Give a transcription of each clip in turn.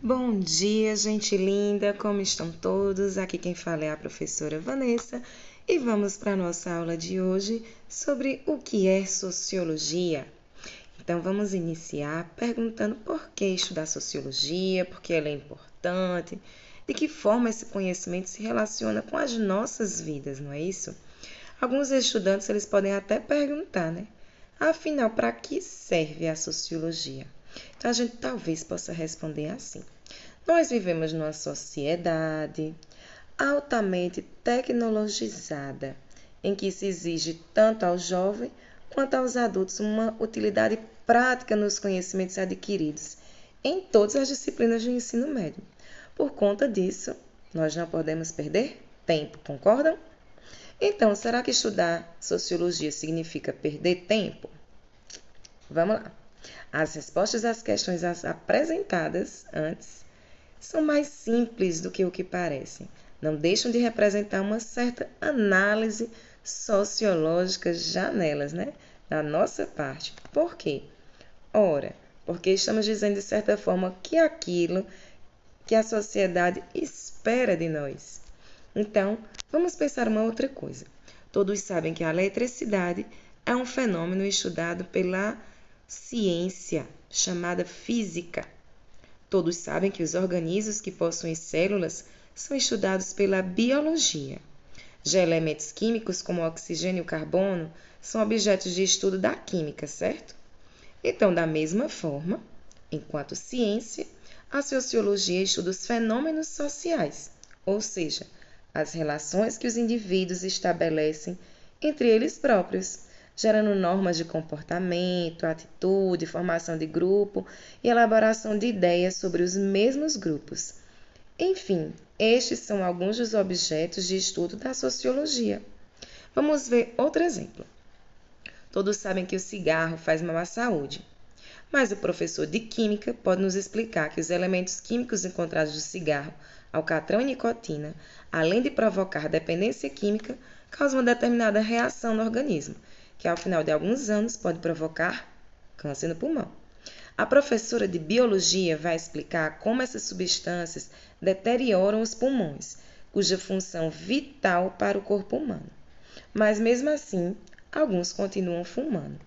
Bom dia, gente linda, como estão todos? Aqui quem fala é a professora Vanessa e vamos para a nossa aula de hoje sobre o que é sociologia. Então vamos iniciar perguntando por que estudar sociologia, por que ela é importante, de que forma esse conhecimento se relaciona com as nossas vidas, não é isso? Alguns estudantes eles podem até perguntar, né? Afinal, para que serve a sociologia? Então a gente talvez possa responder assim: Nós vivemos numa sociedade altamente tecnologizada, em que se exige tanto ao jovem quanto aos adultos uma utilidade prática nos conhecimentos adquiridos em todas as disciplinas do ensino médio. Por conta disso, nós não podemos perder tempo, concordam? Então, será que estudar sociologia significa perder tempo? Vamos lá. As respostas às questões apresentadas antes são mais simples do que o que parecem. Não deixam de representar uma certa análise sociológica já nelas, né? Da nossa parte. Por quê? Ora, porque estamos dizendo de certa forma que aquilo que a sociedade espera de nós. Então, vamos pensar uma outra coisa. Todos sabem que a eletricidade é um fenômeno estudado pela ciência chamada física. Todos sabem que os organismos que possuem células são estudados pela biologia. Já elementos químicos como oxigênio e carbono são objetos de estudo da química, certo? Então, da mesma forma, enquanto ciência, a sociologia estuda os fenômenos sociais, ou seja, as relações que os indivíduos estabelecem entre eles próprios, gerando normas de comportamento, atitude, formação de grupo e elaboração de ideias sobre os mesmos grupos. Enfim, estes são alguns dos objetos de estudo da sociologia. Vamos ver outro exemplo. Todos sabem que o cigarro faz mal à saúde. Mas o professor de química pode nos explicar que os elementos químicos encontrados no cigarro, alcatrão e nicotina, além de provocar dependência química, causam uma determinada reação no organismo, que ao final de alguns anos pode provocar câncer no pulmão. A professora de biologia vai explicar como essas substâncias deterioram os pulmões, cuja função vital para o corpo humano. Mas mesmo assim, alguns continuam fumando.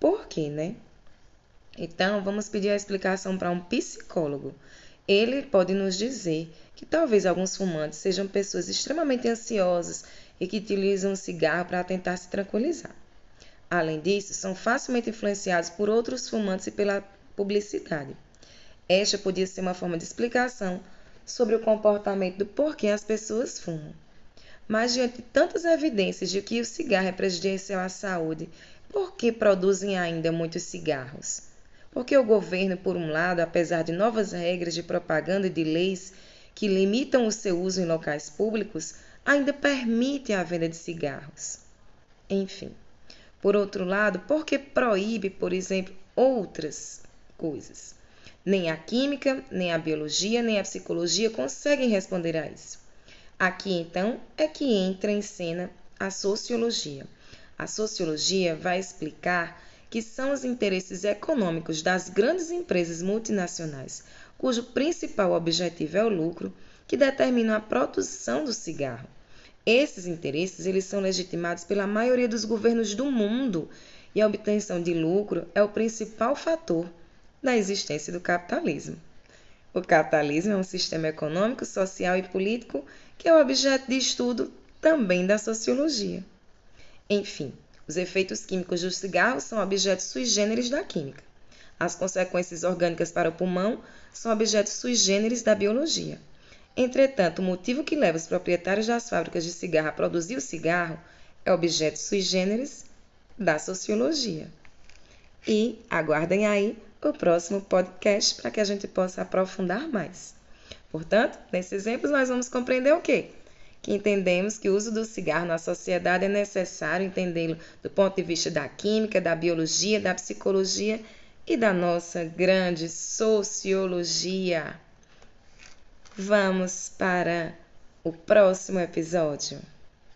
Por quê, né? Então, vamos pedir a explicação para um psicólogo. Ele pode nos dizer que talvez alguns fumantes sejam pessoas extremamente ansiosas e que utilizam o cigarro para tentar se tranquilizar. Além disso, são facilmente influenciados por outros fumantes e pela publicidade. Esta podia ser uma forma de explicação sobre o comportamento do porquê as pessoas fumam. Mas diante de tantas evidências de que o cigarro é prejudicial à saúde, por que produzem ainda muitos cigarros? Porque o governo, por um lado, apesar de novas regras de propaganda e de leis que limitam o seu uso em locais públicos, ainda permite a venda de cigarros. Enfim. Por outro lado, por que proíbe, por exemplo, outras coisas? Nem a química, nem a biologia, nem a psicologia conseguem responder a isso. Aqui, então, é que entra em cena a sociologia. A sociologia vai explicar que são os interesses econômicos das grandes empresas multinacionais, cujo principal objetivo é o lucro, que determinam a produção do cigarro. Esses interesses eles são legitimados pela maioria dos governos do mundo e a obtenção de lucro é o principal fator da existência do capitalismo. O capitalismo é um sistema econômico, social e político que é objeto de estudo também da sociologia. Enfim, os efeitos químicos do cigarro são objetos sui generis da química. As consequências orgânicas para o pulmão são objetos sui generis da biologia. Entretanto, o motivo que leva os proprietários das fábricas de cigarro a produzir o cigarro é objeto sui generis da sociologia. E aguardem aí o próximo podcast para que a gente possa aprofundar mais. Portanto, nesse exemplo, nós vamos compreender o quê? Que entendemos que o uso do cigarro na sociedade é necessário entendê-lo do ponto de vista da química, da biologia, da psicologia e da nossa grande sociologia. Vamos para o próximo episódio.